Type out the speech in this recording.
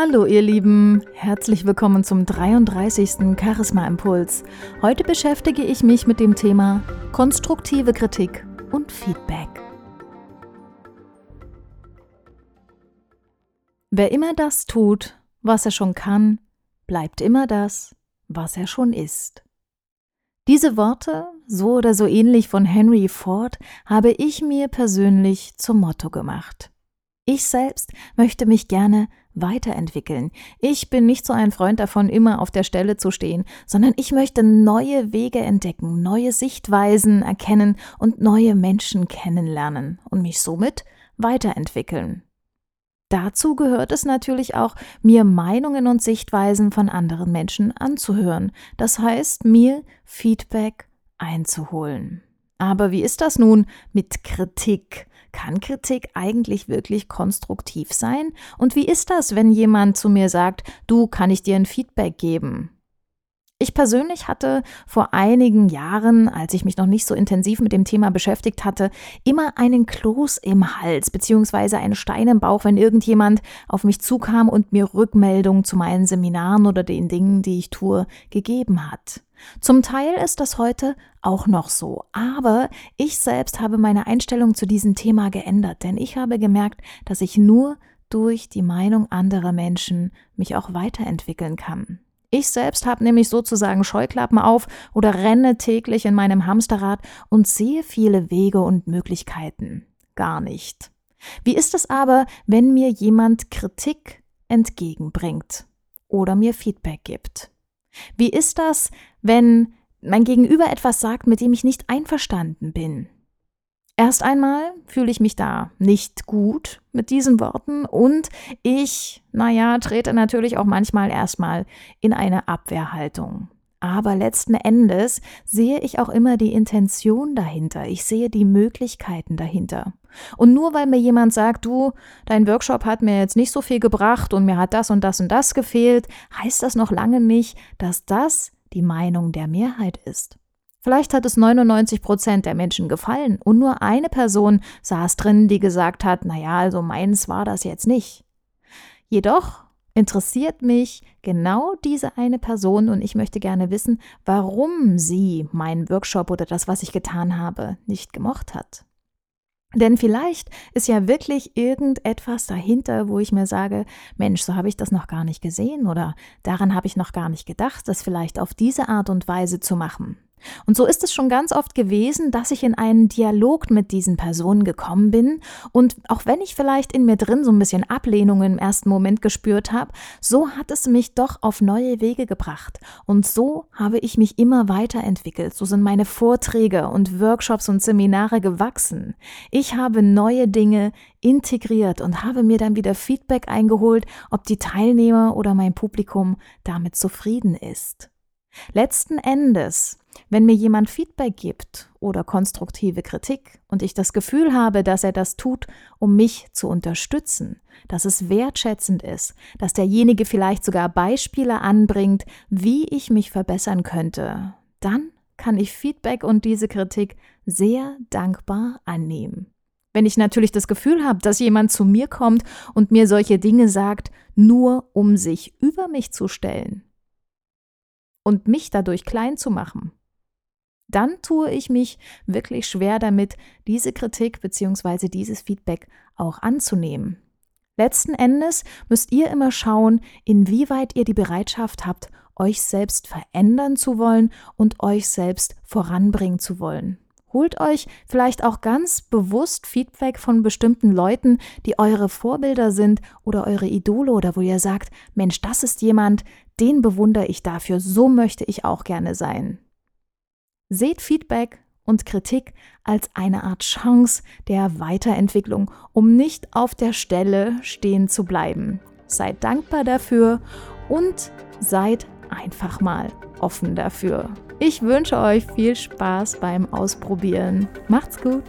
Hallo ihr Lieben, herzlich willkommen zum 33. Charisma Impuls. Heute beschäftige ich mich mit dem Thema konstruktive Kritik und Feedback. Wer immer das tut, was er schon kann, bleibt immer das, was er schon ist. Diese Worte, so oder so ähnlich von Henry Ford, habe ich mir persönlich zum Motto gemacht. Ich selbst möchte mich gerne weiterentwickeln. Ich bin nicht so ein Freund davon, immer auf der Stelle zu stehen, sondern ich möchte neue Wege entdecken, neue Sichtweisen erkennen und neue Menschen kennenlernen und mich somit weiterentwickeln. Dazu gehört es natürlich auch, mir Meinungen und Sichtweisen von anderen Menschen anzuhören, das heißt mir Feedback einzuholen. Aber wie ist das nun mit Kritik? Kann Kritik eigentlich wirklich konstruktiv sein? Und wie ist das, wenn jemand zu mir sagt, du, kann ich dir ein Feedback geben? Ich persönlich hatte vor einigen Jahren, als ich mich noch nicht so intensiv mit dem Thema beschäftigt hatte, immer einen Kloß im Hals beziehungsweise einen Stein im Bauch, wenn irgendjemand auf mich zukam und mir Rückmeldungen zu meinen Seminaren oder den Dingen, die ich tue, gegeben hat. Zum Teil ist das heute auch noch so, aber ich selbst habe meine Einstellung zu diesem Thema geändert, denn ich habe gemerkt, dass ich nur durch die Meinung anderer Menschen mich auch weiterentwickeln kann. Ich selbst habe nämlich sozusagen Scheuklappen auf oder renne täglich in meinem Hamsterrad und sehe viele Wege und Möglichkeiten. Gar nicht. Wie ist es aber, wenn mir jemand Kritik entgegenbringt oder mir Feedback gibt? Wie ist das, wenn mein Gegenüber etwas sagt, mit dem ich nicht einverstanden bin? Erst einmal fühle ich mich da nicht gut mit diesen Worten und ich, naja, trete natürlich auch manchmal erstmal in eine Abwehrhaltung. Aber letzten Endes sehe ich auch immer die Intention dahinter. Ich sehe die Möglichkeiten dahinter. Und nur weil mir jemand sagt, du, dein Workshop hat mir jetzt nicht so viel gebracht und mir hat das und das und das gefehlt, heißt das noch lange nicht, dass das die Meinung der Mehrheit ist. Vielleicht hat es 99 Prozent der Menschen gefallen und nur eine Person saß drin, die gesagt hat, naja, also meins war das jetzt nicht. Jedoch interessiert mich genau diese eine Person und ich möchte gerne wissen, warum sie meinen Workshop oder das, was ich getan habe, nicht gemocht hat. Denn vielleicht ist ja wirklich irgendetwas dahinter, wo ich mir sage, Mensch, so habe ich das noch gar nicht gesehen oder daran habe ich noch gar nicht gedacht, das vielleicht auf diese Art und Weise zu machen. Und so ist es schon ganz oft gewesen, dass ich in einen Dialog mit diesen Personen gekommen bin und auch wenn ich vielleicht in mir drin so ein bisschen Ablehnung im ersten Moment gespürt habe, so hat es mich doch auf neue Wege gebracht und so habe ich mich immer weiterentwickelt. So sind meine Vorträge und Workshops und Seminare gewachsen. Ich habe neue Dinge integriert und habe mir dann wieder Feedback eingeholt, ob die Teilnehmer oder mein Publikum damit zufrieden ist. Letzten Endes wenn mir jemand Feedback gibt oder konstruktive Kritik und ich das Gefühl habe, dass er das tut, um mich zu unterstützen, dass es wertschätzend ist, dass derjenige vielleicht sogar Beispiele anbringt, wie ich mich verbessern könnte, dann kann ich Feedback und diese Kritik sehr dankbar annehmen. Wenn ich natürlich das Gefühl habe, dass jemand zu mir kommt und mir solche Dinge sagt, nur um sich über mich zu stellen und mich dadurch klein zu machen, dann tue ich mich wirklich schwer damit, diese Kritik bzw. dieses Feedback auch anzunehmen. Letzten Endes müsst ihr immer schauen, inwieweit ihr die Bereitschaft habt, euch selbst verändern zu wollen und euch selbst voranbringen zu wollen. Holt euch vielleicht auch ganz bewusst Feedback von bestimmten Leuten, die eure Vorbilder sind oder eure Idole oder wo ihr sagt, Mensch, das ist jemand, den bewundere ich dafür, so möchte ich auch gerne sein. Seht Feedback und Kritik als eine Art Chance der Weiterentwicklung, um nicht auf der Stelle stehen zu bleiben. Seid dankbar dafür und seid einfach mal offen dafür. Ich wünsche euch viel Spaß beim Ausprobieren. Macht's gut!